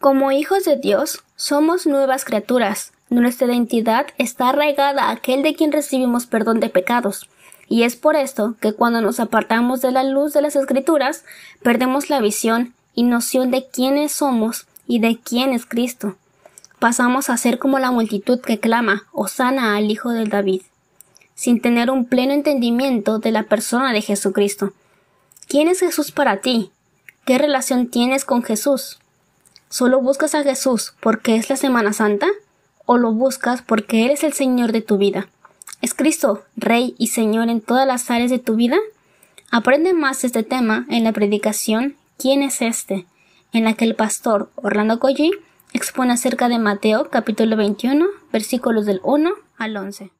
Como hijos de Dios, somos nuevas criaturas. Nuestra identidad está arraigada a aquel de quien recibimos perdón de pecados. Y es por esto que cuando nos apartamos de la luz de las Escrituras, perdemos la visión y noción de quiénes somos y de quién es Cristo. Pasamos a ser como la multitud que clama, Osana al Hijo del David, sin tener un pleno entendimiento de la persona de Jesucristo. ¿Quién es Jesús para ti? ¿Qué relación tienes con Jesús? ¿Solo buscas a Jesús porque es la Semana Santa? ¿O lo buscas porque Él es el Señor de tu vida? ¿Es Cristo Rey y Señor en todas las áreas de tu vida? Aprende más de este tema en la predicación ¿Quién es este? en la que el pastor Orlando Collie expone acerca de Mateo capítulo 21 versículos del 1 al 11.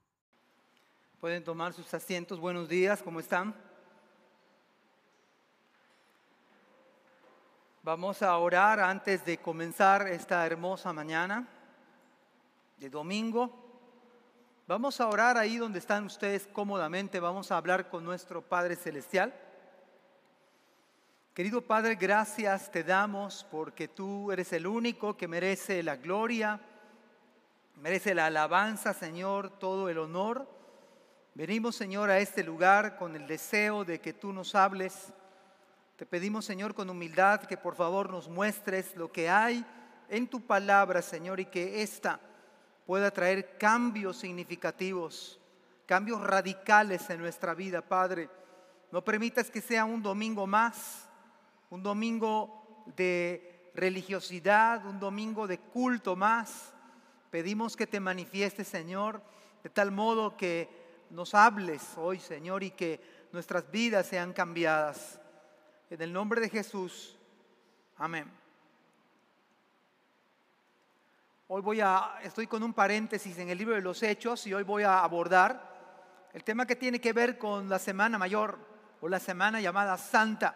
Pueden tomar sus asientos. Buenos días, ¿cómo están? Vamos a orar antes de comenzar esta hermosa mañana de domingo. Vamos a orar ahí donde están ustedes cómodamente. Vamos a hablar con nuestro Padre Celestial. Querido Padre, gracias te damos porque tú eres el único que merece la gloria, merece la alabanza, Señor, todo el honor. Venimos, Señor, a este lugar con el deseo de que tú nos hables te pedimos, Señor, con humildad que por favor nos muestres lo que hay en tu palabra, Señor, y que ésta pueda traer cambios significativos, cambios radicales en nuestra vida, Padre. No permitas que sea un domingo más, un domingo de religiosidad, un domingo de culto más. Pedimos que te manifiestes, Señor, de tal modo que nos hables hoy, Señor, y que nuestras vidas sean cambiadas. En el nombre de Jesús. Amén. Hoy voy a, estoy con un paréntesis en el libro de los Hechos y hoy voy a abordar el tema que tiene que ver con la Semana Mayor o la Semana llamada Santa.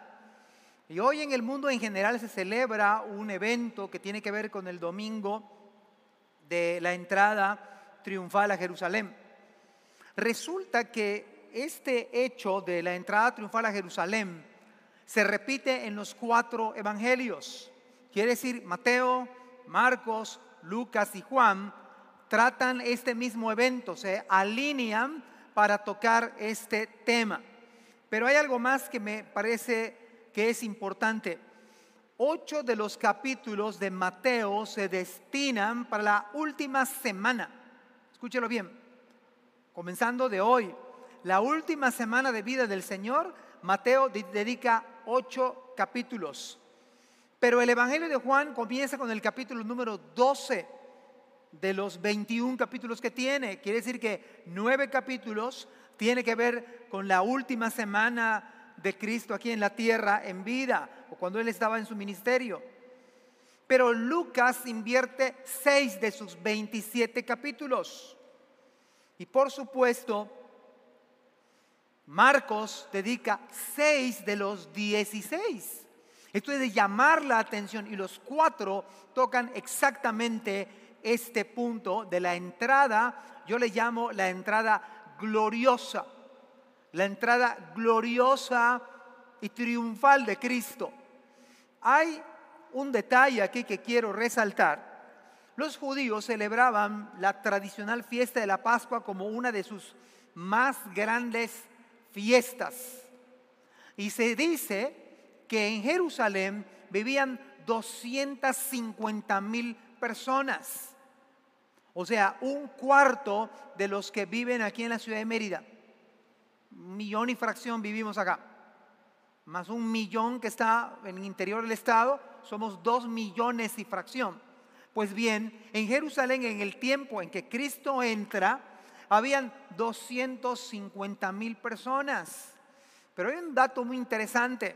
Y hoy en el mundo en general se celebra un evento que tiene que ver con el domingo de la entrada triunfal a Jerusalén. Resulta que este hecho de la entrada triunfal a Jerusalén se repite en los cuatro evangelios. Quiere decir, Mateo, Marcos, Lucas y Juan tratan este mismo evento, se alinean para tocar este tema. Pero hay algo más que me parece que es importante. Ocho de los capítulos de Mateo se destinan para la última semana. Escúchelo bien. Comenzando de hoy, la última semana de vida del Señor, Mateo dedica ocho capítulos. Pero el Evangelio de Juan comienza con el capítulo número 12 de los 21 capítulos que tiene. Quiere decir que nueve capítulos tiene que ver con la última semana de Cristo aquí en la tierra en vida o cuando Él estaba en su ministerio. Pero Lucas invierte seis de sus 27 capítulos. Y por supuesto, Marcos dedica seis de los dieciséis. Esto es de llamar la atención y los cuatro tocan exactamente este punto de la entrada, yo le llamo la entrada gloriosa, la entrada gloriosa y triunfal de Cristo. Hay un detalle aquí que quiero resaltar. Los judíos celebraban la tradicional fiesta de la Pascua como una de sus más grandes fiestas. Y se dice que en Jerusalén vivían 250 mil personas. O sea, un cuarto de los que viven aquí en la ciudad de Mérida. Millón y fracción vivimos acá. Más un millón que está en el interior del estado, somos dos millones y fracción. Pues bien, en Jerusalén, en el tiempo en que Cristo entra, habían 250 mil personas. Pero hay un dato muy interesante.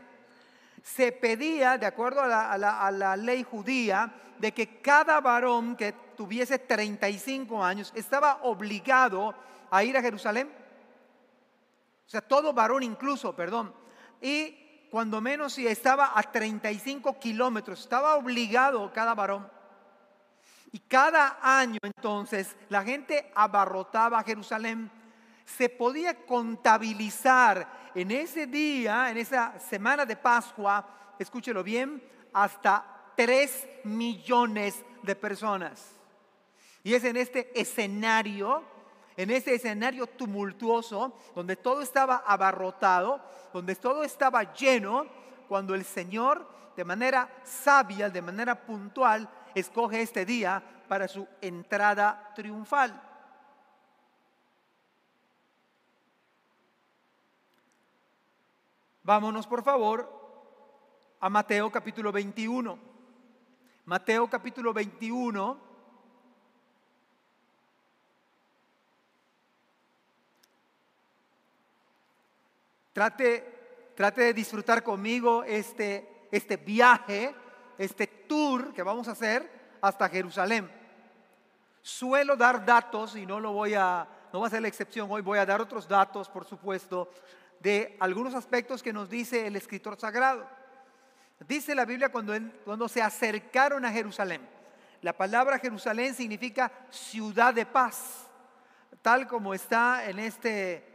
Se pedía, de acuerdo a la, ley judía, de que cada varón que tuviese 35 años estaba obligado a ir a Jerusalén. O sea, todo varón incluso, perdón. Y cuando menos si estaba a 35 kilómetros, estaba obligado cada varón. Y cada año entonces la gente abarrotaba Jerusalén. Se podía contabilizar en ese día, en esa semana de Pascua, escúchelo bien, hasta tres millones de personas. Y es en este escenario, en este escenario tumultuoso, donde todo estaba abarrotado, donde todo estaba lleno, cuando el Señor, de manera sabia, de manera puntual, escoge este día para su entrada triunfal. Vámonos, por favor, a Mateo capítulo 21. Mateo capítulo 21. Trate, trate de disfrutar conmigo este, este viaje, este tour que vamos a hacer hasta Jerusalén. Suelo dar datos y no lo voy a, no va a ser la excepción hoy, voy a dar otros datos, por supuesto, de algunos aspectos que nos dice el escritor sagrado. Dice la Biblia cuando, cuando se acercaron a Jerusalén. La palabra Jerusalén significa ciudad de paz, tal como está en este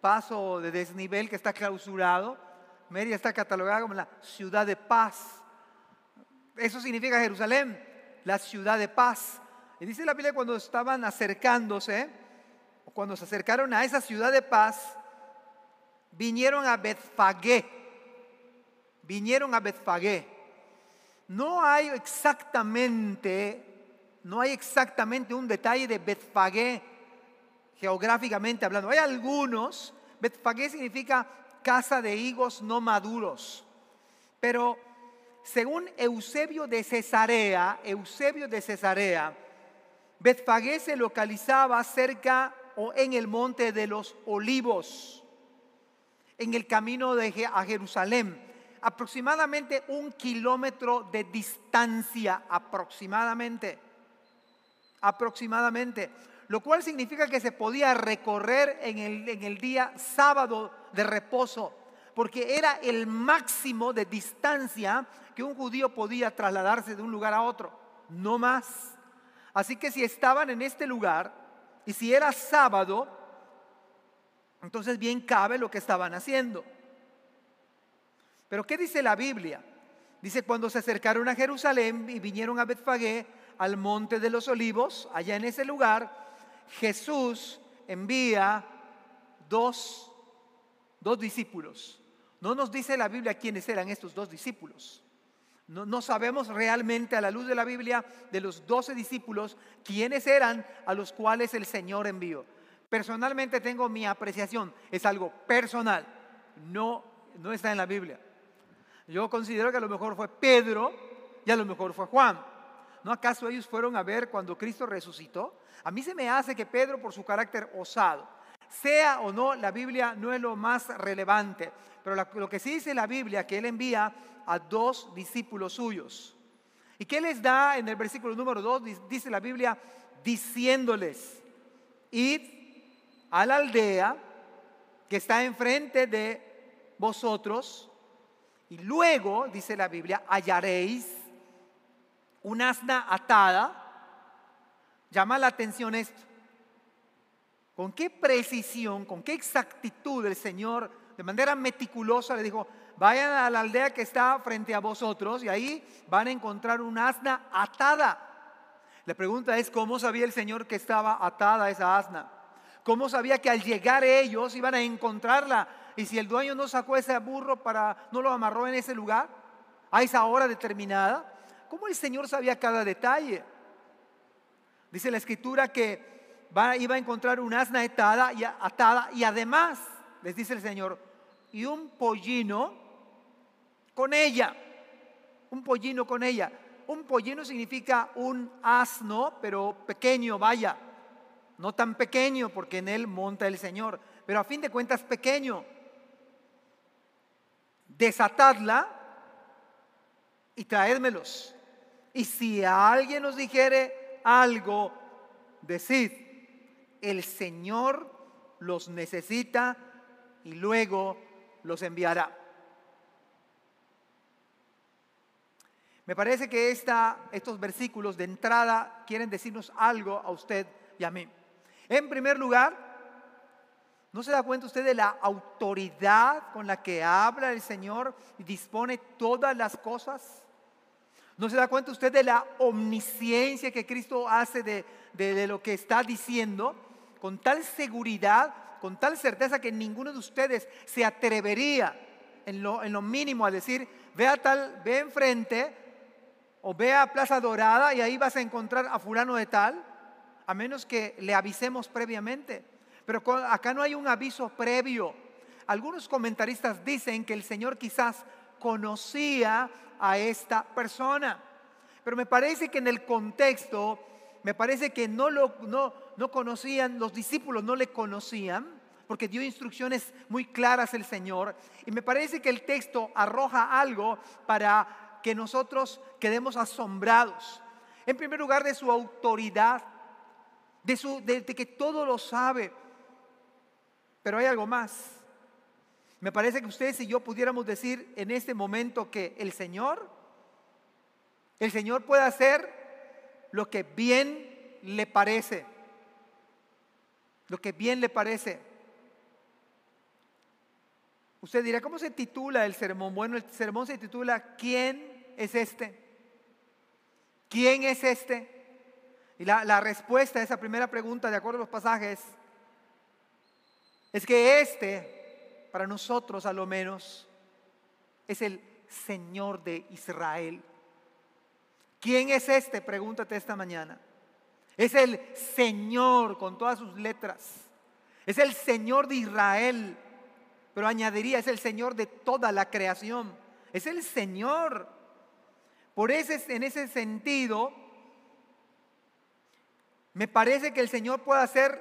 paso de desnivel que está clausurado. Media está catalogada como la ciudad de paz. Eso significa Jerusalén, la ciudad de paz. Y dice la Biblia cuando estaban acercándose, cuando se acercaron a esa ciudad de paz, vinieron a Betfagé vinieron a Betfagé. No hay exactamente, no hay exactamente un detalle de Betfagé geográficamente hablando. Hay algunos, Betfagé significa casa de higos no maduros. Pero según Eusebio de Cesarea, Eusebio de Cesarea, Betfagé se localizaba cerca o en el monte de los olivos, en el camino de, a Jerusalén aproximadamente un kilómetro de distancia, aproximadamente, aproximadamente, lo cual significa que se podía recorrer en el, en el día sábado de reposo, porque era el máximo de distancia que un judío podía trasladarse de un lugar a otro, no más. Así que si estaban en este lugar y si era sábado, entonces bien cabe lo que estaban haciendo. Pero ¿qué dice la Biblia? Dice, cuando se acercaron a Jerusalén y vinieron a Betfagé, al monte de los olivos, allá en ese lugar, Jesús envía dos, dos discípulos. No nos dice la Biblia quiénes eran estos dos discípulos. No, sabemos realmente a la luz de la Biblia de los doce discípulos quiénes eran a los cuales el Señor envió. Personalmente tengo mi apreciación, es algo personal, no, no está en la Biblia. Yo considero que a lo mejor fue Pedro y a lo mejor fue Juan. ¿No acaso ellos fueron a ver cuando Cristo resucitó? A mí se me hace que Pedro, por su carácter osado, sea o no, la Biblia no es lo más relevante, pero lo que sí dice la Biblia, que él envía a dos discípulos suyos. ¿Y qué les da en el versículo número 2? Dice la Biblia, diciéndoles, id a la aldea que está enfrente de vosotros y luego, dice la Biblia, hallaréis un asna atada. Llama la atención esto. Con qué precisión, con qué exactitud el Señor, de manera meticulosa, le dijo, vayan a la aldea que está frente a vosotros y ahí van a encontrar un asna atada. La pregunta es, ¿cómo sabía el Señor que estaba atada esa asna? ¿Cómo sabía que al llegar ellos iban a encontrarla y si el dueño no sacó ese burro para, no lo amarró en ese lugar, a esa hora determinada, ¿cómo el Señor sabía cada detalle? Dice la escritura que iba a encontrar un asna atada y, atada y además, les dice el Señor, y un pollino con ella, un pollino con ella. Un pollino significa un asno, pero pequeño, vaya, no tan pequeño porque en él monta el Señor, pero a fin de cuentas pequeño. Desatadla y traédmelos. Y si alguien nos dijere algo, decid, el Señor los necesita y luego los enviará. Me parece que estos versículos de entrada quieren decirnos algo a usted y a mí. En primer lugar, ¿No se da cuenta usted de la autoridad con la que habla el Señor y dispone todas las cosas? ¿No se da cuenta usted de la omnisciencia que Cristo hace de, de, lo que está diciendo? Con tal seguridad, con tal certeza que ninguno de ustedes se atrevería en lo, mínimo a decir, ve a tal, ve enfrente o ve a Plaza Dorada y ahí vas a encontrar a fulano de tal, a menos que le avisemos previamente. Pero acá no hay un aviso previo. Algunos comentaristas dicen que el Señor quizás conocía a esta persona. Pero me parece que en el contexto, me parece que no lo no, no conocían, los discípulos no le conocían, porque dio instrucciones muy claras el Señor. Y me parece que el texto arroja algo para que nosotros quedemos asombrados. En primer lugar, de su autoridad, de, su, de que todo lo sabe. Pero hay algo más. Me parece que ustedes y yo pudiéramos decir en este momento que el Señor, el Señor puede hacer lo que bien le parece. Lo que bien le parece. Usted dirá, ¿cómo se titula el sermón? Bueno, el sermón se titula ¿Quién es este? ¿Quién es este? Y la, la respuesta a esa primera pregunta, de acuerdo a los pasajes, es que este para nosotros a lo menos, es el Señor de Israel. ¿Quién es este? Pregúntate esta mañana. Es el Señor con todas sus letras. Es el Señor de Israel. Pero añadiría, es el Señor de toda la creación. Es el Señor. Por ese, en ese sentido, me parece que el Señor puede hacer,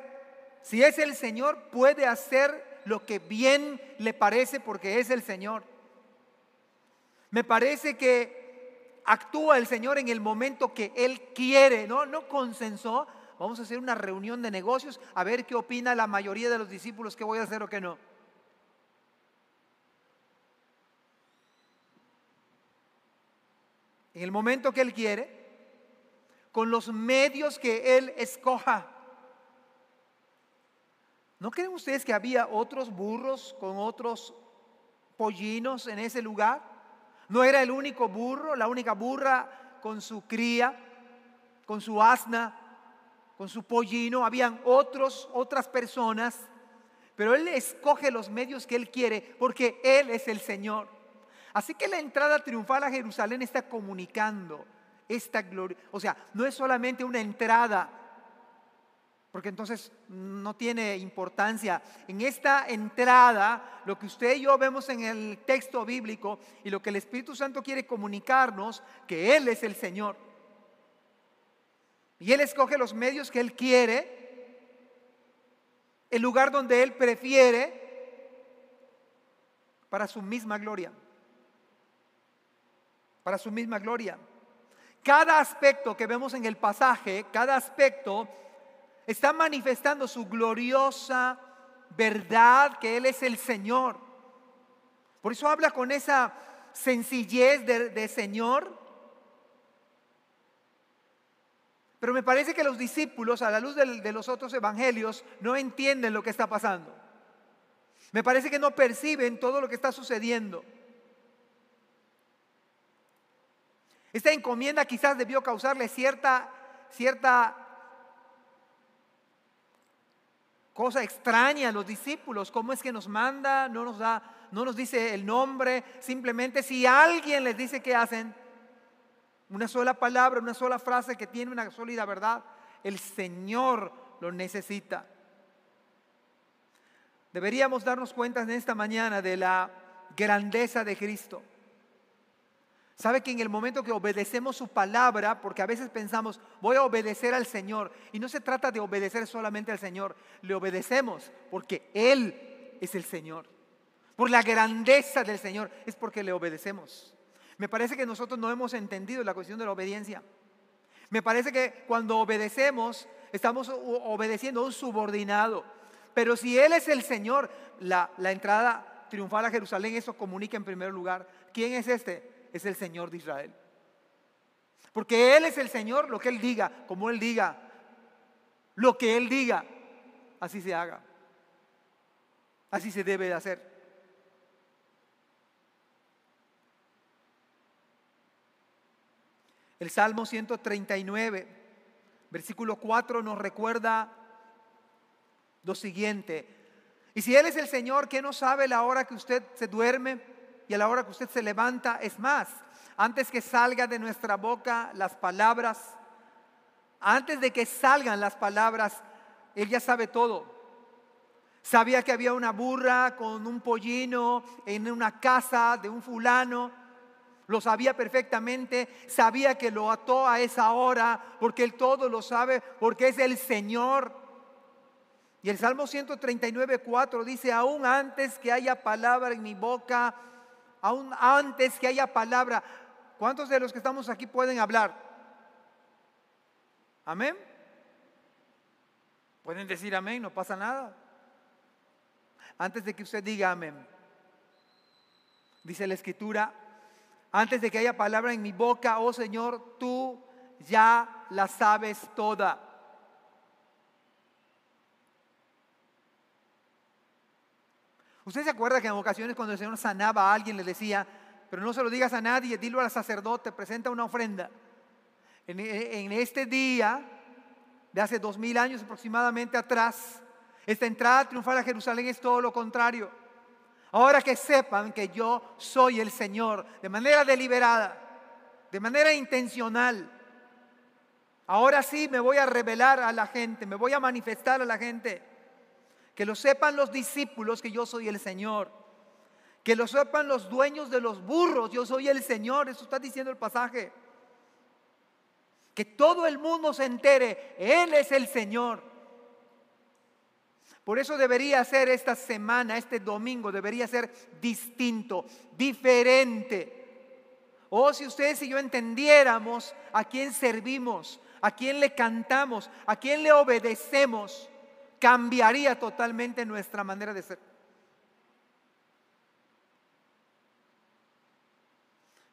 si es el Señor, puede hacer lo que bien le parece porque es el Señor. Me parece que actúa el Señor en el momento que Él quiere, ¿no? No consensó. Vamos a hacer una reunión de negocios a ver qué opina la mayoría de los discípulos, qué voy a hacer o qué no. En el momento que Él quiere, con los medios que Él escoja. ¿No creen ustedes que había otros burros con otros pollinos en ese lugar? ¿No era el único burro, la única burra con su cría, con su asna, con su pollino? Habían otros, otras personas, pero Él escoge los medios que Él quiere porque Él es el Señor. Así que la entrada triunfal a Jerusalén está comunicando esta gloria. O sea, no es solamente una entrada porque entonces no tiene importancia. En esta entrada, lo que usted y yo vemos en el texto bíblico y lo que el Espíritu Santo quiere comunicarnos, que Él es el Señor. Y Él escoge los medios que Él quiere, el lugar donde Él prefiere, para su misma gloria. Para su misma gloria. Cada aspecto que vemos en el pasaje, cada aspecto está manifestando su gloriosa verdad que Él es el Señor. Por eso habla con esa sencillez de, Señor. Pero me parece que los discípulos, a la luz de los otros evangelios, no entienden lo que está pasando. Me parece que no perciben todo lo que está sucediendo. Esta encomienda quizás debió causarle cierta, cierta cosa extraña a los discípulos. ¿Cómo es que nos manda? No nos da, no nos dice el nombre. Simplemente si alguien les dice que hacen, una sola palabra, una sola frase que tiene una sólida verdad, el Señor lo necesita. Deberíamos darnos cuenta en esta mañana de la grandeza de Cristo. Sabe que en el momento que obedecemos su palabra, porque a veces pensamos, voy a obedecer al Señor, y no se trata de obedecer solamente al Señor, le obedecemos porque Él es el Señor. Por la grandeza del Señor es porque le obedecemos. Me parece que nosotros no hemos entendido la cuestión de la obediencia. Me parece que cuando obedecemos, estamos obedeciendo a un subordinado. Pero si Él es el Señor, la, entrada triunfal a Jerusalén, eso comunica en primer lugar. ¿Quién es este? Es el Señor de Israel. Porque Él es el Señor, lo que Él diga, como Él diga, lo que Él diga, así se haga. Así se debe de hacer. El Salmo 139, versículo 4 nos recuerda lo siguiente. Y si Él es el Señor, ¿qué no sabe la hora que usted se duerme y a la hora que usted se levanta? Es más, antes que salga de nuestra boca las palabras, antes de que salgan las palabras, Él ya sabe todo. Sabía que había una burra con un pollino en una casa de un fulano lo sabía perfectamente, sabía que lo ató a esa hora, porque Él todo lo sabe, porque es el Señor. Y el Salmo 139, 4 dice, aún antes que haya palabra en mi boca, aún antes que haya palabra, ¿cuántos de los que estamos aquí pueden hablar? Amén. Pueden decir amén, no pasa nada. Antes de que usted diga amén, dice la escritura, antes de que haya palabra en mi boca, oh Señor, tú ya la sabes toda. ¿Usted se acuerda que en ocasiones cuando el Señor sanaba a alguien le decía, pero no se lo digas a nadie, dilo al sacerdote, presenta una ofrenda? En, en este día, de hace dos mil años aproximadamente atrás, esta entrada triunfal a Jerusalén es todo lo contrario. Ahora que sepan que yo soy el Señor de manera deliberada, de manera intencional. Ahora sí me voy a revelar a la gente, me voy a manifestar a la gente. Que lo sepan los discípulos que yo soy el Señor. Que lo sepan los dueños de los burros, yo soy el Señor. Eso está diciendo el pasaje. Que todo el mundo se entere, Él es el Señor. Por eso debería ser esta semana, este domingo, debería ser distinto, diferente. Oh, si ustedes y yo entendiéramos a quién servimos, a quién le cantamos, a quién le obedecemos, cambiaría totalmente nuestra manera de ser.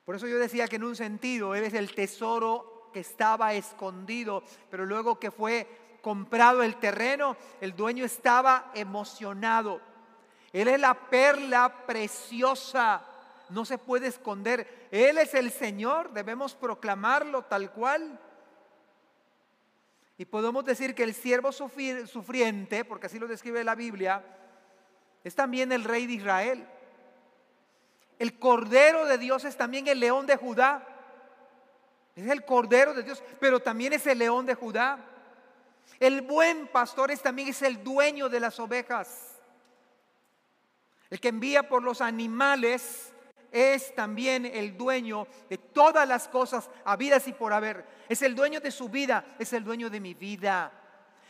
Por eso yo decía que en un sentido Él es el tesoro que estaba escondido, pero luego que fue comprado el terreno, el dueño estaba emocionado. Él es la perla preciosa, no se puede esconder. Él es el Señor, debemos proclamarlo tal cual. Y podemos decir que el siervo sufriente, porque así lo describe la Biblia, es también el rey de Israel. El cordero de Dios es también el león de Judá. Es el cordero de Dios, pero también es el león de Judá. El buen pastor es, también es el dueño de las ovejas. El que envía por los animales es también el dueño de todas las cosas habidas y por haber. Es el dueño de su vida, es el dueño de mi vida.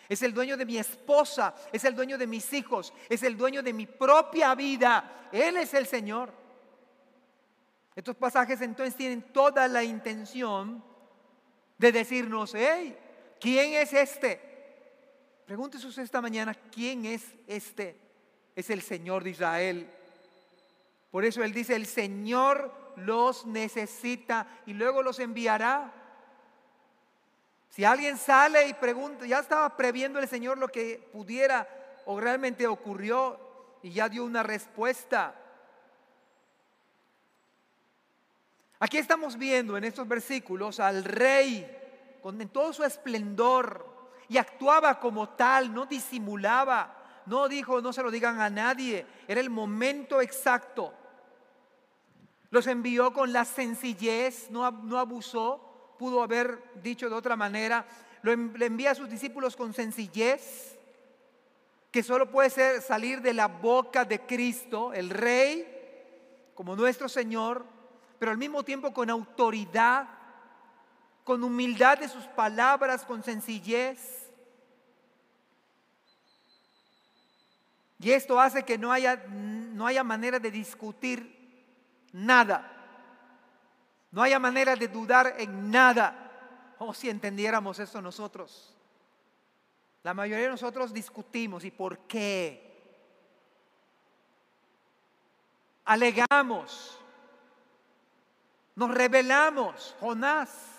Es el dueño de mi esposa, es el dueño de mis hijos, es el dueño de mi propia vida. Él es el Señor. Estos pasajes entonces tienen toda la intención de decirnos, hey, ¿quién es este? Pregúntese usted esta mañana, ¿quién es este? Es el Señor de Israel. Por eso Él dice, el Señor los necesita y luego los enviará. Si alguien sale y pregunta, ya estaba previendo el Señor lo que pudiera o realmente ocurrió y ya dio una respuesta. Aquí estamos viendo en estos versículos al rey con todo su esplendor, y actuaba como tal, no disimulaba, no dijo, no se lo digan a nadie, era el momento exacto. Los envió con la sencillez, no, no abusó, pudo haber dicho de otra manera, lo, envía a sus discípulos con sencillez, que solo puede ser salir de la boca de Cristo, el Rey, como nuestro Señor, pero al mismo tiempo con autoridad, con humildad de sus palabras, con sencillez. Y esto hace que no haya, no haya manera de discutir nada. No haya manera de dudar en nada. O oh, si entendiéramos esto nosotros. La mayoría de nosotros discutimos. ¿Y por qué? Alegamos. Nos rebelamos. Jonás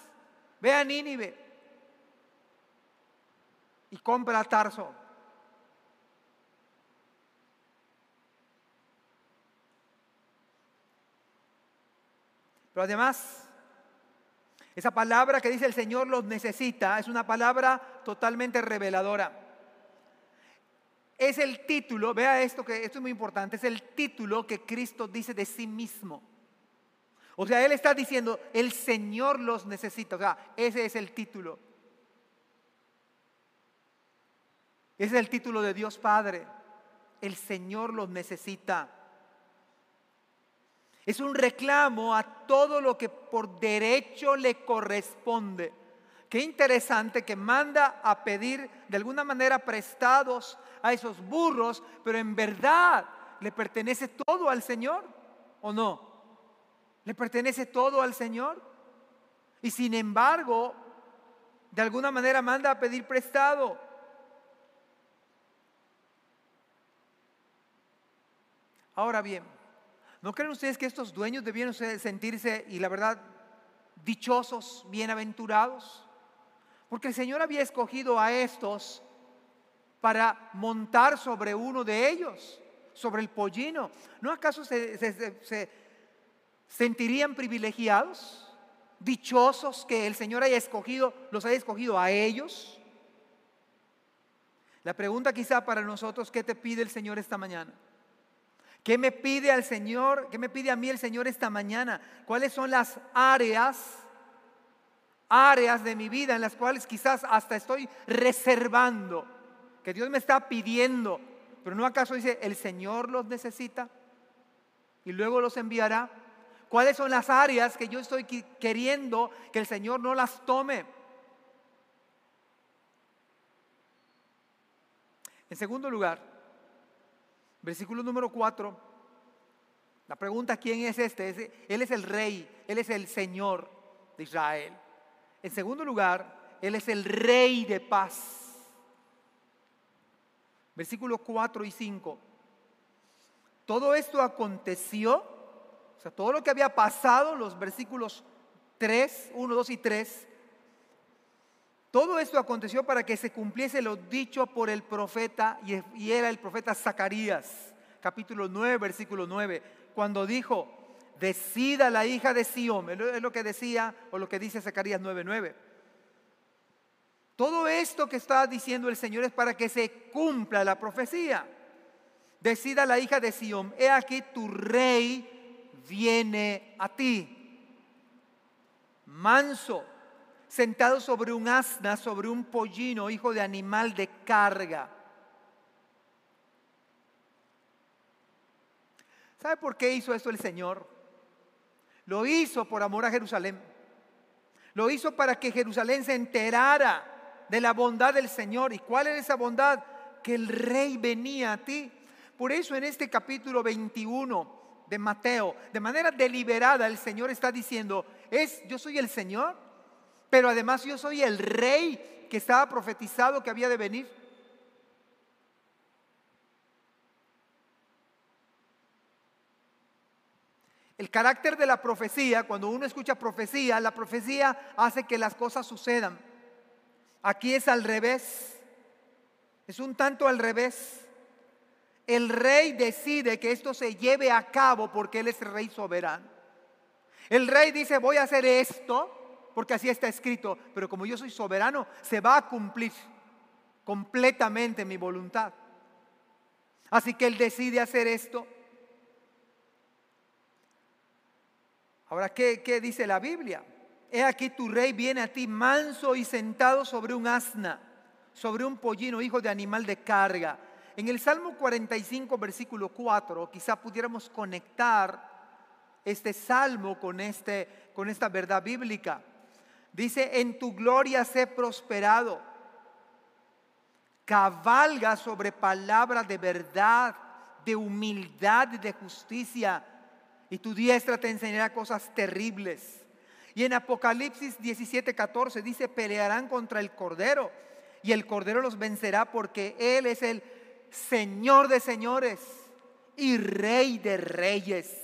Ve a Nínive y compra a Tarso. Pero además, Esa palabra que dice el Señor los necesita es una palabra totalmente reveladora. Es el título, vea esto que esto es muy importante, es el título que Cristo dice de sí mismo. O sea, Él está diciendo, el Señor los necesita. O sea, ese es el título. Ese es el título de Dios Padre. El Señor los necesita. Es un reclamo a todo lo que por derecho le corresponde. Qué interesante que manda a pedir de alguna manera prestados a esos burros, pero en verdad le pertenece todo al Señor, ¿o no? ¿Le pertenece todo al Señor? Y sin embargo, de alguna manera manda a pedir prestado. Ahora bien, ¿No creen ustedes que estos dueños debieron sentirse, y la verdad, dichosos, bienaventurados? Porque el Señor había escogido a estos para montar sobre uno de ellos, sobre el pollino. ¿No acaso se, se sentirían privilegiados, dichosos que el Señor haya escogido, los haya escogido a ellos? La pregunta quizá para nosotros, ¿qué te pide el Señor esta mañana? ¿Qué me pide al Señor? ¿Qué me pide a mí el Señor esta mañana? ¿Cuáles son las áreas, áreas de mi vida en las cuales quizás hasta estoy reservando, que Dios me está pidiendo? Pero no acaso dice, el Señor los necesita y luego los enviará. ¿Cuáles son las áreas que yo estoy queriendo que el Señor no las tome? En segundo lugar, Versículo número 4. La pregunta, ¿quién es este? Él es el rey, Él es el Señor de Israel. En segundo lugar, Él es el rey de paz. Versículos 4 y 5. Todo esto aconteció, o sea, todo lo que había pasado, los versículos 3, 1, 2 y 3, todo esto aconteció para que se cumpliese lo dicho por el profeta, y era el profeta Zacarías, capítulo 9, versículo 9, cuando dijo, decida la hija de Sión, es lo que decía o lo que dice Zacarías 9, 9. Todo esto que está diciendo el Señor es para que se cumpla la profecía. Decida la hija de Sión, he aquí tu rey viene a ti. Manso sentado sobre un asna, sobre un pollino, hijo de animal de carga. ¿Sabe por qué hizo esto el Señor? Lo hizo por amor a Jerusalén. Lo hizo para que Jerusalén se enterara de la bondad del Señor. ¿Y cuál era esa bondad? Que el rey venía a ti. Por eso en este capítulo 21 de Mateo, de manera deliberada, el Señor está diciendo, es yo soy el Señor pero además yo soy el rey que estaba profetizado que había de venir. El carácter de la profecía, cuando uno escucha profecía, la profecía hace que las cosas sucedan. Aquí es al revés. Es un tanto al revés. El rey decide que esto se lleve a cabo porque él es rey soberano. El rey dice, voy a hacer esto porque así está escrito, pero como yo soy soberano, se va a cumplir completamente mi voluntad. Así que Él decide hacer esto. Ahora, ¿qué, ¿qué, dice la Biblia? He aquí tu rey viene a ti manso y sentado sobre un asna, sobre un pollino, hijo de animal de carga. En el Salmo 45, versículo 4, quizá pudiéramos conectar este salmo con, este, con esta verdad bíblica. Dice, en tu gloria sé prosperado. Cabalga sobre palabras de verdad, de humildad y de justicia. Y tu diestra te enseñará cosas terribles. Y en Apocalipsis 17, 14 dice, pelearán contra el Cordero. Y el Cordero los vencerá porque Él es el Señor de señores y Rey de reyes.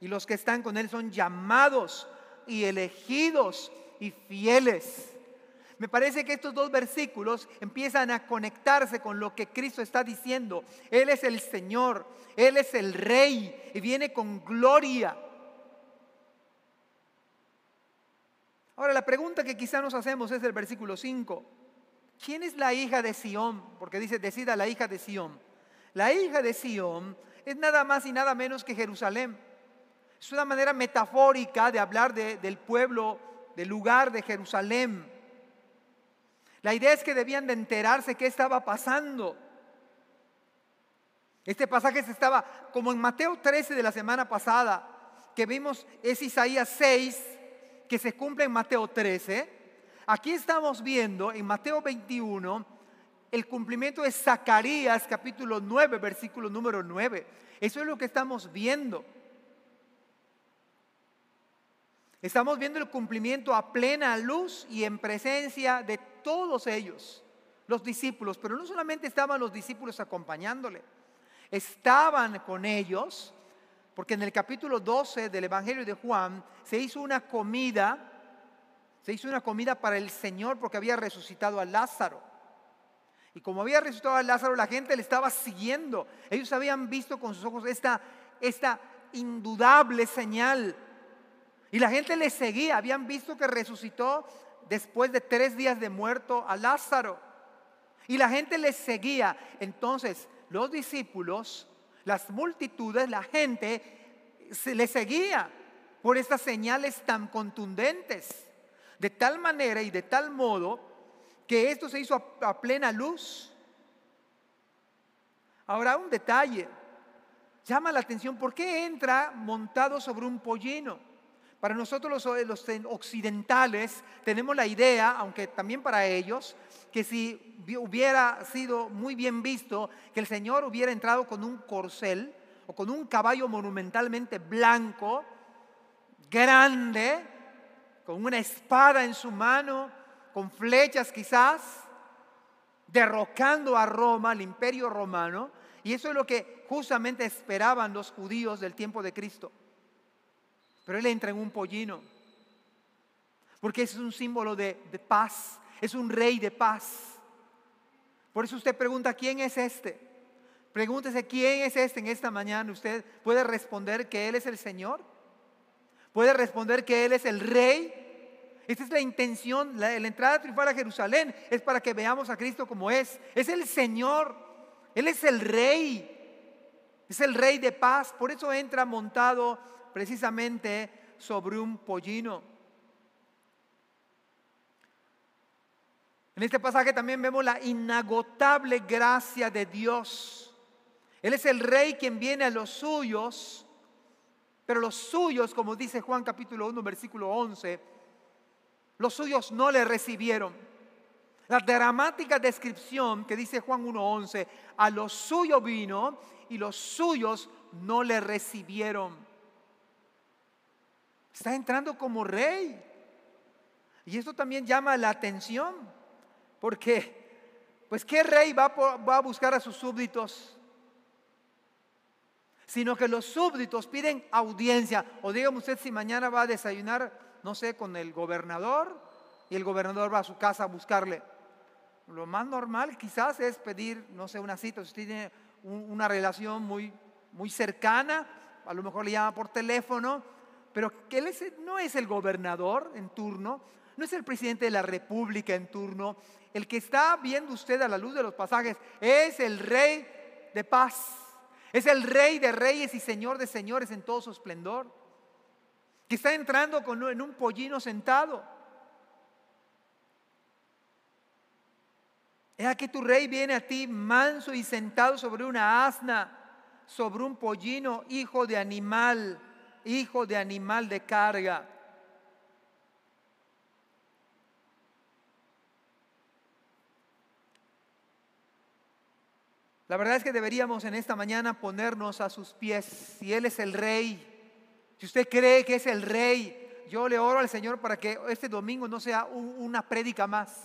Y los que están con Él son llamados y elegidos y fieles. Me parece que estos dos versículos empiezan a conectarse con lo que Cristo está diciendo. Él es el Señor, Él es el Rey y viene con gloria. Ahora, la pregunta que quizá nos hacemos es el versículo 5. ¿Quién es la hija de Sión? Porque dice, decida la hija de Sión. La hija de Sión es nada más y nada menos que Jerusalén. Es una manera metafórica de hablar del pueblo, del lugar de Jerusalén. La idea es que debían de enterarse qué estaba pasando. Este pasaje se estaba, como en Mateo 13 de la semana pasada, que vimos es Isaías 6, que se cumple en Mateo 13. Aquí estamos viendo en Mateo 21 el cumplimiento de Zacarías capítulo 9, versículo número 9. Eso es lo que estamos viendo. Estamos viendo el cumplimiento a plena luz y en presencia de todos ellos, los discípulos, pero no solamente estaban los discípulos acompañándole, estaban con ellos, porque en el capítulo 12 del Evangelio de Juan se hizo una comida, se hizo una comida para el Señor porque había resucitado a Lázaro. Y como había resucitado a Lázaro, la gente le estaba siguiendo. Ellos habían visto con sus ojos esta, esta indudable señal y la gente le seguía, habían visto que resucitó después de tres días de muerto a Lázaro. Y la gente le seguía. Entonces los discípulos, las multitudes, la gente se le seguía por estas señales tan contundentes. De tal manera y de tal modo que esto se hizo a, a plena luz. Ahora un detalle. Llama la atención, ¿por qué entra montado sobre un pollino? Para nosotros los, occidentales tenemos la idea, aunque también para ellos, que si hubiera sido muy bien visto que el Señor hubiera entrado con un corcel o con un caballo monumentalmente blanco, grande, con una espada en su mano, con flechas quizás, derrocando a Roma, al imperio romano, y eso es lo que justamente esperaban los judíos del tiempo de Cristo. Pero Él entra en un pollino. Porque es un símbolo de, paz. Es un rey de paz. Por eso usted pregunta, ¿quién es este? Pregúntese, ¿quién es este en esta mañana? Usted puede responder que Él es el Señor. Puede responder que Él es el Rey. Esta es la intención, la, la entrada triunfal a Jerusalén es para que veamos a Cristo como es. Es el Señor. Él es el Rey. Es el Rey de paz. Por eso entra montado precisamente sobre un pollino. En este pasaje también vemos la inagotable gracia de Dios. Él es el rey quien viene a los suyos, pero los suyos, como dice Juan capítulo 1, versículo 11, los suyos no le recibieron. La dramática descripción que dice Juan 1.11, a los suyos vino y los suyos no le recibieron. Está entrando como rey. Y esto también llama la atención, porque, pues, ¿qué rey va, a buscar a sus súbditos? Sino que los súbditos piden audiencia. O dígame usted si mañana va a desayunar, no sé, con el gobernador y el gobernador va a su casa a buscarle. Lo más normal quizás es pedir, no sé, una cita. Si usted tiene una relación muy, muy cercana, a lo mejor le llama por teléfono pero que él no es el gobernador en turno, no es el presidente de la república en turno, el que está viendo usted a la luz de los pasajes es el rey de paz, es el rey de reyes y señor de señores en todo su esplendor, que está entrando en un pollino sentado. Es aquí tu rey viene a ti manso y sentado sobre una asna, sobre un pollino, hijo de animal hijo de animal de carga. La verdad es que deberíamos en esta mañana ponernos a sus pies. Si Él es el rey, si usted cree que es el rey, yo le oro al Señor para que este domingo no sea una prédica más,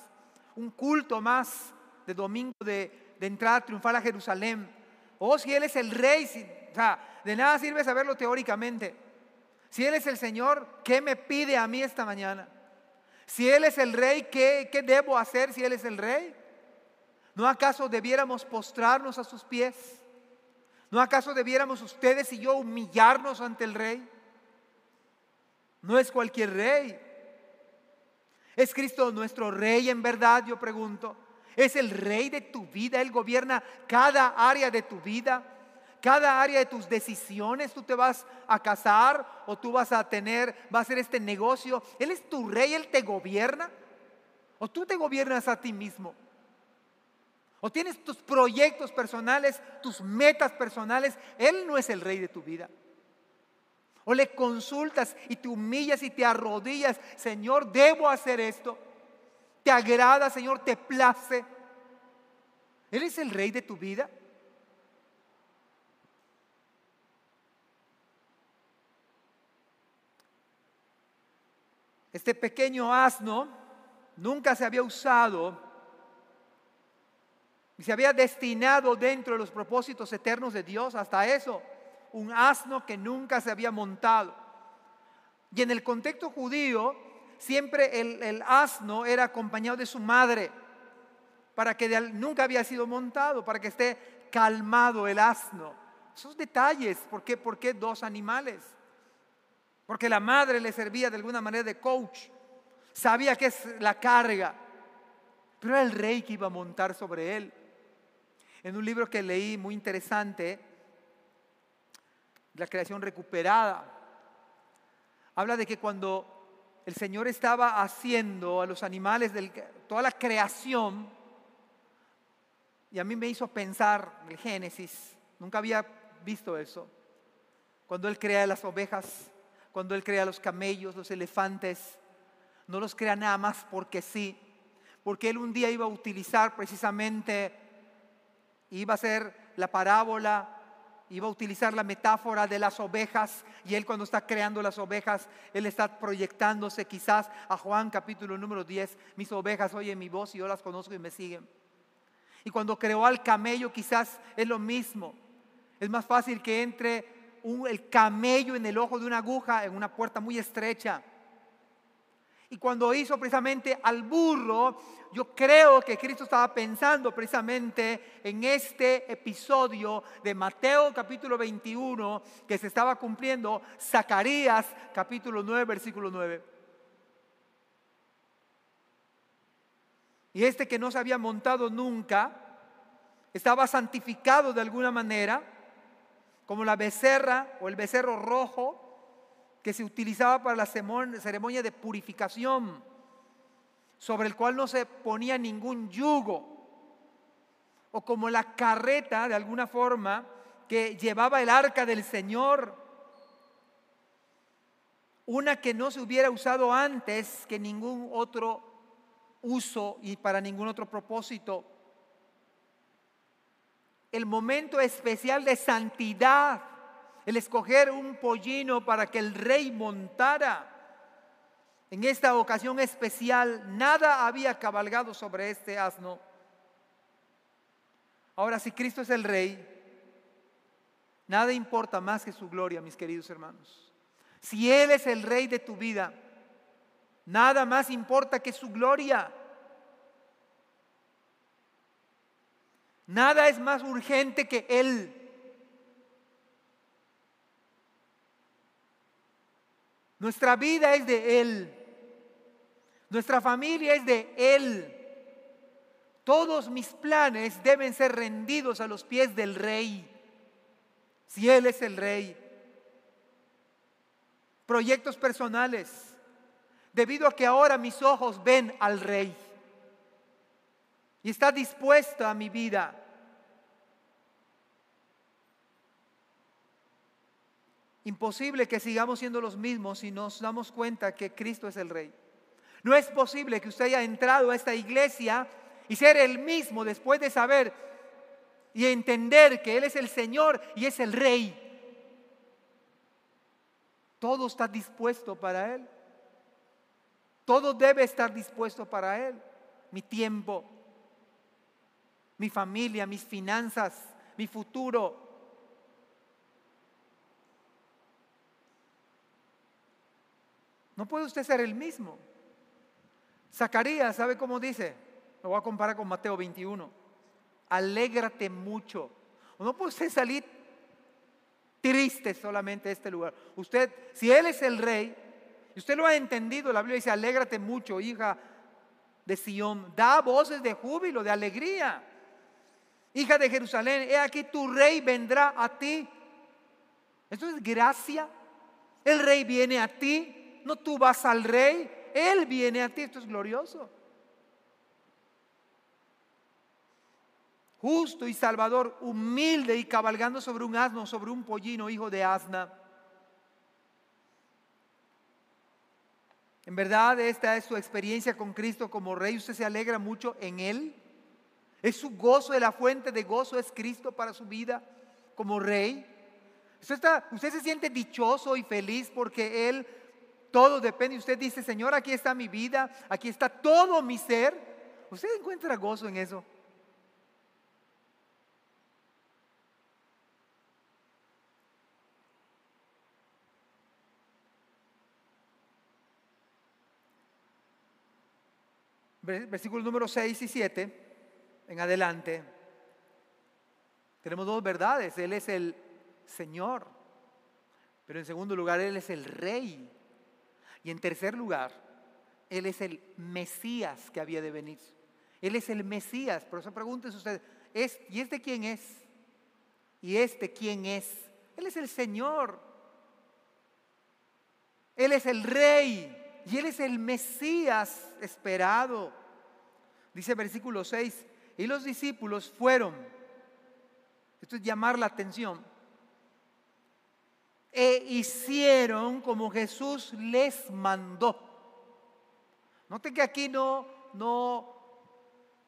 un culto más de domingo de, de entrada triunfal a Jerusalén. O si Él es el rey, o sea, de nada sirve saberlo teóricamente. Si Él es el Señor, ¿qué me pide a mí esta mañana? Si Él es el Rey, ¿qué, debo hacer si Él es el Rey? ¿No acaso debiéramos postrarnos a sus pies? ¿No acaso debiéramos ustedes y yo humillarnos ante el Rey? No es cualquier rey. ¿Es Cristo nuestro rey en verdad? Yo pregunto. ¿Es el rey de tu vida? Él gobierna cada área de tu vida, cada área de tus decisiones. Tú te vas a casar o tú vas a tener, va a hacer este negocio. Él es tu rey, Él te gobierna. O tú te gobiernas a ti mismo. O tienes tus proyectos personales, tus metas personales. Él no es el rey de tu vida. O le consultas y te humillas y te arrodillas. Señor, debo hacer esto. ¿Te agrada, Señor? ¿Te place? ¿Él es el rey de tu vida? Este pequeño asno nunca se había usado y se había destinado dentro de los propósitos eternos de Dios hasta eso, un asno que nunca se había montado. Y en el contexto judío, siempre el, asno era acompañado de su madre, para que nunca había sido montado, para que esté calmado el asno. Esos detalles, ¿por qué, ¿por qué dos animales? Porque la madre le servía de alguna manera de coach, sabía que es la carga, pero era el rey que iba a montar sobre él. En un libro que leí muy interesante, La creación recuperada, habla de que cuando el Señor estaba haciendo a los animales, toda la creación, y a mí me hizo pensar el Génesis, nunca había visto eso, cuando Él crea las ovejas, cuando Él crea los camellos, los elefantes, no los crea nada más porque sí, porque Él un día iba a utilizar precisamente iba a ser la parábola, iba a utilizar la metáfora de las ovejas y él cuando está creando las ovejas, él está proyectándose quizás a Juan capítulo número 10, mis ovejas oyen mi voz y yo las conozco y me siguen. Y cuando creó al camello quizás es lo mismo. Es más fácil que entre el camello en el ojo de una aguja en una puerta muy estrecha y cuando hizo precisamente al burro, yo creo que Cristo estaba pensando precisamente en este episodio de Mateo capítulo 21 que se estaba cumpliendo, Zacarías capítulo 9, versículo 9. Y este que no se había montado nunca, estaba santificado de alguna manera, como la becerra o el becerro rojo, que se utilizaba para la ceremonia de purificación, sobre el cual no se ponía ningún yugo, o como la carreta de alguna forma que llevaba el arca del Señor, una que no se hubiera usado antes que ningún otro uso y para ningún otro propósito. El momento especial de santidad el escoger un pollino para que el rey montara. En esta ocasión especial, nada había cabalgado sobre este asno. Ahora, si Cristo es el rey, nada importa más que su gloria, mis queridos hermanos. Si Él es el rey de tu vida, nada más importa que su gloria. Nada es más urgente que Él. Nuestra vida es de Él. Nuestra familia es de Él. Todos mis planes deben ser rendidos a los pies del Rey. Si Él es el Rey. Proyectos personales. Debido a que ahora mis ojos ven al Rey. Y está dispuesta a mi vida. Imposible que sigamos siendo los mismos si nos damos cuenta que Cristo es el Rey. No es posible que usted haya entrado a esta iglesia y ser el mismo después de saber y entender que Él es el Señor y es el Rey. Todo está dispuesto para Él. Todo debe estar dispuesto para Él. Mi tiempo, mi familia, mis finanzas, mi futuro, No puede usted ser el mismo. Zacarías, ¿sabe cómo dice? Lo voy a comparar con Mateo 21. Alégrate mucho. No puede usted salir triste solamente de este lugar. Usted, si Él es el rey, y usted lo ha entendido, la Biblia dice, alégrate mucho, hija de Sión, da voces de júbilo, de alegría. Hija de Jerusalén, he aquí tu rey vendrá a ti. Esto es gracia. El rey viene a ti, no tú vas al rey, él viene a ti. Esto es glorioso. Justo y salvador, humilde y cabalgando sobre un asno, sobre un pollino, hijo de asna. En verdad, esta es su experiencia con Cristo como Rey. Usted se alegra mucho en Él. Es su gozo, de la fuente de gozo es Cristo para su vida como Rey. Usted, está, usted se siente dichoso y feliz porque Él, todo depende. Usted dice, Señor, aquí está mi vida, aquí está todo mi ser. Usted encuentra gozo en eso. versículos número 6 y 7 en adelante, tenemos dos verdades. Él es el Señor, pero en segundo lugar, Él es el Rey. Y en tercer lugar, Él es el Mesías que había de venir. Él es el Mesías. Por eso pregúntense ustedes, ¿es, ¿y este quién es? ¿Y este quién es? Él es el Señor. Él es el Rey. Y Él es el Mesías esperado. Dice versículo 6, y los discípulos fueron, esto es llamar la atención, e hicieron como Jesús les mandó. Note que aquí no, no,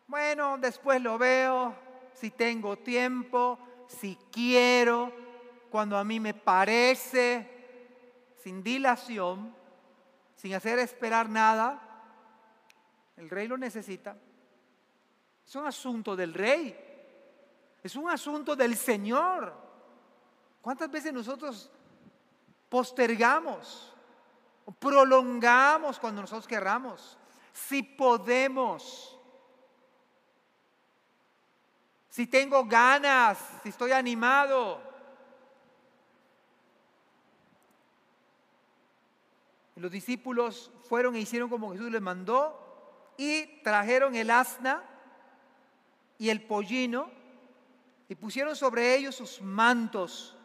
bueno, después lo veo, si tengo tiempo, si quiero, cuando a mí me parece, sin dilación, sin hacer esperar nada, el rey lo necesita. Es un asunto del rey. Es un asunto del Señor. ¿Cuántas veces nosotros postergamos, prolongamos cuando nosotros querramos? Si podemos, si tengo ganas, si estoy animado. Los discípulos fueron e hicieron como Jesús les mandó y trajeron el asna y el pollino y pusieron sobre ellos sus mantos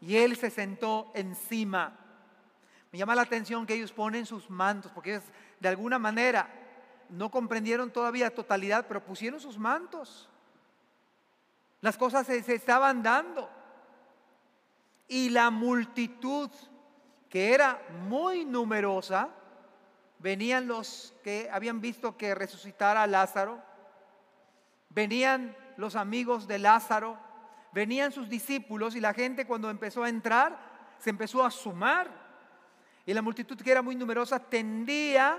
y él se sentó encima. Me llama la atención que ellos ponen sus mantos porque de alguna manera no comprendieron todavía totalidad, pero pusieron sus mantos. Las cosas se, se estaban dando. Y la multitud, que era muy numerosa, venían los que habían visto que resucitara Lázaro, venían los amigos de Lázaro, venían sus discípulos y la gente cuando empezó a entrar se empezó a sumar. Y la multitud que era muy numerosa tendía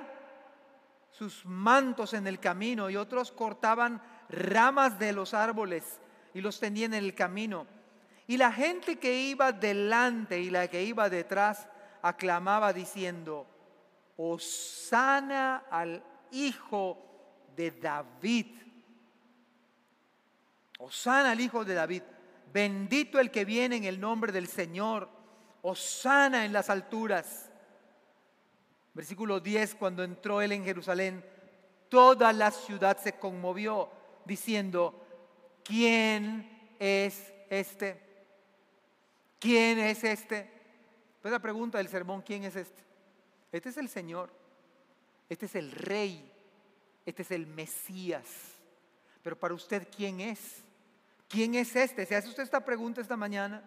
sus mantos en el camino y otros cortaban ramas de los árboles y los tendían en el camino. Y la gente que iba delante y la que iba detrás aclamaba diciendo, Osana al Hijo de David. Osana al Hijo de David. Bendito el que viene en el nombre del Señor. Osana en las alturas. Versículo 10, cuando entró él en Jerusalén, toda la ciudad se conmovió diciendo, ¿quién es este? ¿Quién es este? Pues la pregunta del sermón, ¿quién es este? Este es el Señor, este es el Rey, este es el Mesías. Pero para usted, ¿quién es? ¿Quién es este? ¿Se hace usted esta pregunta esta mañana?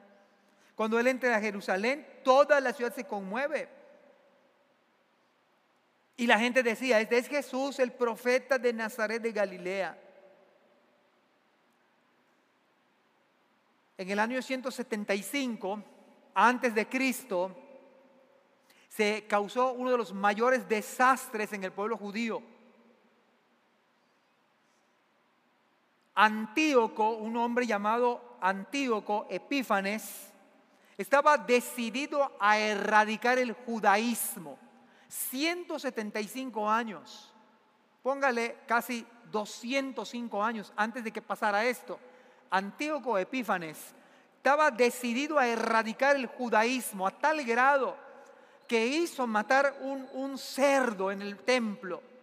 Cuando él entra a Jerusalén, toda la ciudad se conmueve. Y la gente decía, este es Jesús, el profeta de Nazaret de Galilea. En el año 175, antes de Cristo, se causó uno de los mayores desastres en el pueblo judío. Antíoco, un hombre llamado Antíoco Epífanes, estaba decidido a erradicar el judaísmo. 175 años, póngale casi 205 años antes de que pasara esto. Antíoco Epífanes estaba decidido a erradicar el judaísmo a tal grado que hizo matar un, un cerdo en el templo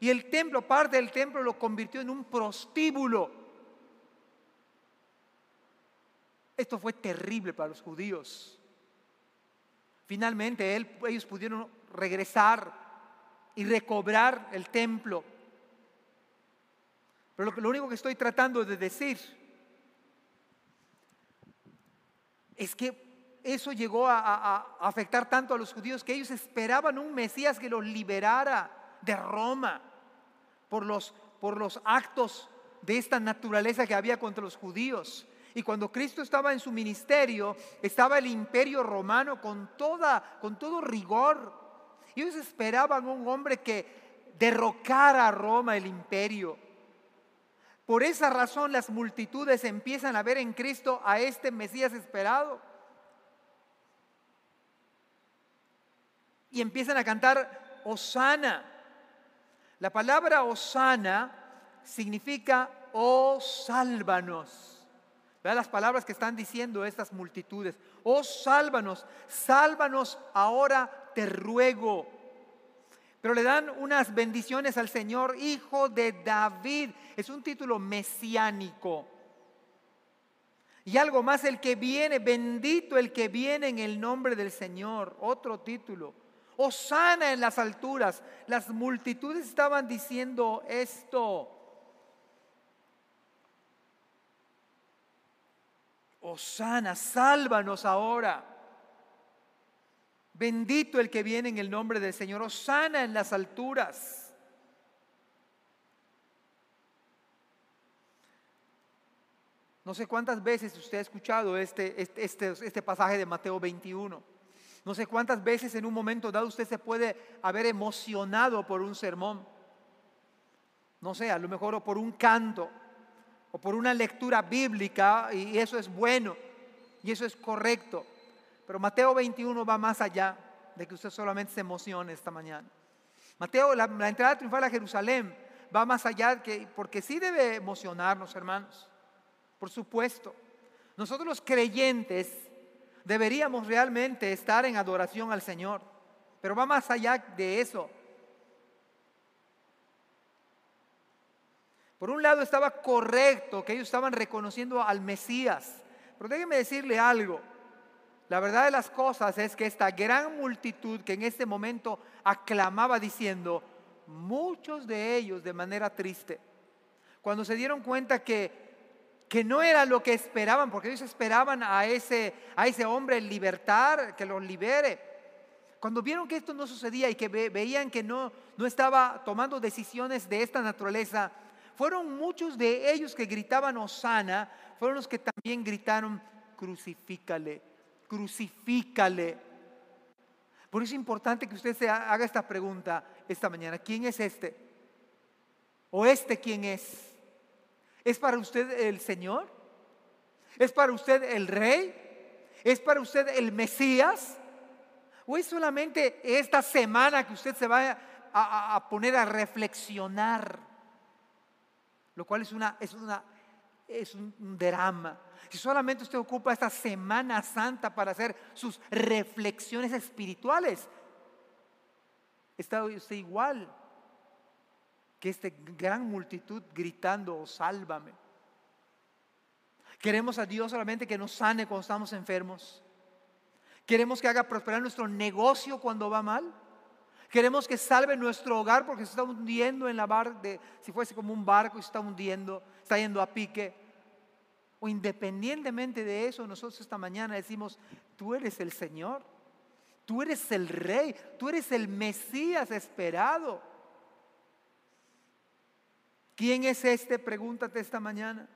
Y el templo, parte del templo, lo convirtió en un prostíbulo. Esto fue terrible para los judíos. Finalmente ellos pudieron regresar y recobrar el templo. Pero lo, lo único que estoy tratando de decir es que eso llegó a, afectar tanto a los judíos que ellos esperaban un Mesías que los liberara de Roma por los, por los actos de esta naturaleza que había contra los judíos. Y cuando Cristo estaba en su ministerio, estaba el imperio romano con, toda, con todo rigor. Ellos esperaban un hombre que derrocara a Roma el imperio. Por esa razón las multitudes empiezan a ver en Cristo a este Mesías esperado. Y empiezan a cantar Osana. La palabra Osana significa oh sálvanos. Vean las palabras que están diciendo estas multitudes. Oh sálvanos, sálvanos ahora te ruego. Pero le dan unas bendiciones al Señor, hijo de David. Es un título mesiánico. Y algo más, el que viene, bendito el que viene en el nombre del Señor. Otro título. Osana en las alturas. Las multitudes estaban diciendo esto. Osana, sálvanos ahora. Bendito el que viene en el nombre del Señor. Osana en las alturas. No sé cuántas veces usted ha escuchado este, este, este, este, pasaje de Mateo 21. No sé cuántas veces en un momento dado usted se puede haber emocionado por un sermón. No sé, a lo mejor o por un canto o por una lectura bíblica y eso es bueno y eso es correcto. Pero Mateo 21 va más allá de que usted solamente se emocione esta mañana. Mateo, la, entrada triunfal a Jerusalén va más allá que, porque sí debe emocionarnos, hermanos. Por supuesto. Nosotros los creyentes deberíamos realmente estar en adoración al Señor. Pero va más allá de eso. Por un lado estaba correcto que ellos estaban reconociendo al Mesías. Pero déjenme decirle algo. La verdad de las cosas es que esta gran multitud que en este momento aclamaba diciendo, muchos de ellos de manera triste, cuando se dieron cuenta que, que no era lo que esperaban, porque ellos esperaban a ese, a ese hombre libertar, que los libere. Cuando vieron que esto no sucedía y que veían que no, no estaba tomando decisiones de esta naturaleza, fueron muchos de ellos que gritaban Osana, fueron los que también gritaron crucifícale crucifícale. Por eso es importante que usted se haga esta pregunta esta mañana. ¿Quién es este? ¿O este quién es? ¿Es para usted el Señor? ¿Es para usted el Rey? ¿Es para usted el Mesías? ¿O es solamente esta semana que usted se va a, a poner a reflexionar? Lo cual es, una, es, una, es un drama. Si solamente usted ocupa esta Semana Santa para hacer sus reflexiones espirituales, está usted igual que esta gran multitud gritando, oh, sálvame. Queremos a Dios solamente que nos sane cuando estamos enfermos. Queremos que haga prosperar nuestro negocio cuando va mal. Queremos que salve nuestro hogar porque se está hundiendo en la barca, si fuese como un barco y se está hundiendo, está yendo a pique. O independientemente de eso, nosotros esta mañana decimos, tú eres el Señor, tú eres el Rey, tú eres el Mesías esperado. ¿Quién es este? Pregúntate esta mañana.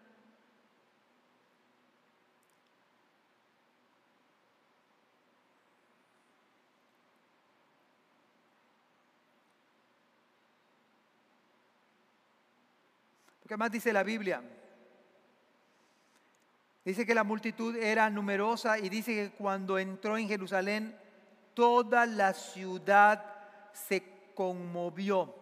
Porque más dice la Biblia, Dice que la multitud era numerosa y dice que cuando entró en Jerusalén, toda la ciudad se conmovió.